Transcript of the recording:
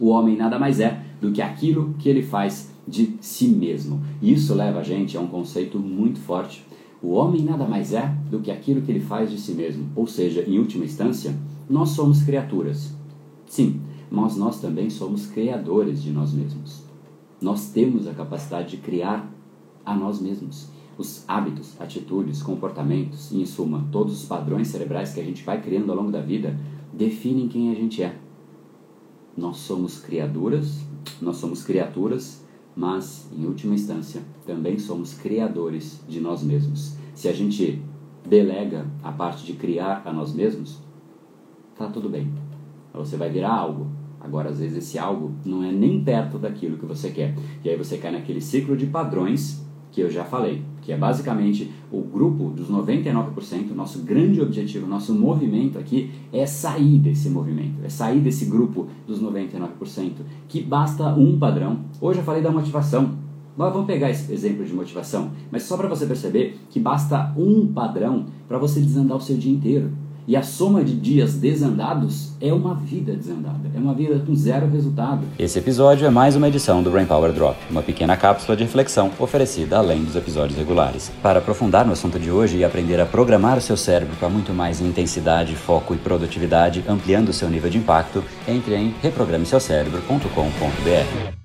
O homem nada mais é do que aquilo que ele faz de si mesmo. Isso leva a gente a um conceito muito forte. O homem nada mais é do que aquilo que ele faz de si mesmo. Ou seja, em última instância, nós somos criaturas. Sim, mas nós também somos criadores de nós mesmos. Nós temos a capacidade de criar a nós mesmos. Os hábitos, atitudes, comportamentos, em suma, todos os padrões cerebrais que a gente vai criando ao longo da vida definem quem a gente é. Nós somos criaturas, nós somos criaturas, mas em última instância também somos criadores de nós mesmos. Se a gente delega a parte de criar a nós mesmos, tá tudo bem. Você vai virar algo. Agora, às vezes, esse algo não é nem perto daquilo que você quer. E aí você cai naquele ciclo de padrões que eu já falei, que é basicamente o grupo dos 99%, nosso grande objetivo, nosso movimento aqui é sair desse movimento, é sair desse grupo dos 99%, que basta um padrão. Hoje eu falei da motivação, mas vamos pegar esse exemplo de motivação, mas só para você perceber que basta um padrão para você desandar o seu dia inteiro. E a soma de dias desandados é uma vida desandada, é uma vida com zero resultado. Esse episódio é mais uma edição do Brain Power Drop, uma pequena cápsula de reflexão oferecida além dos episódios regulares. Para aprofundar no assunto de hoje e aprender a programar o seu cérebro com muito mais intensidade, foco e produtividade, ampliando o seu nível de impacto, entre em reprogrameseucerebro.com.br.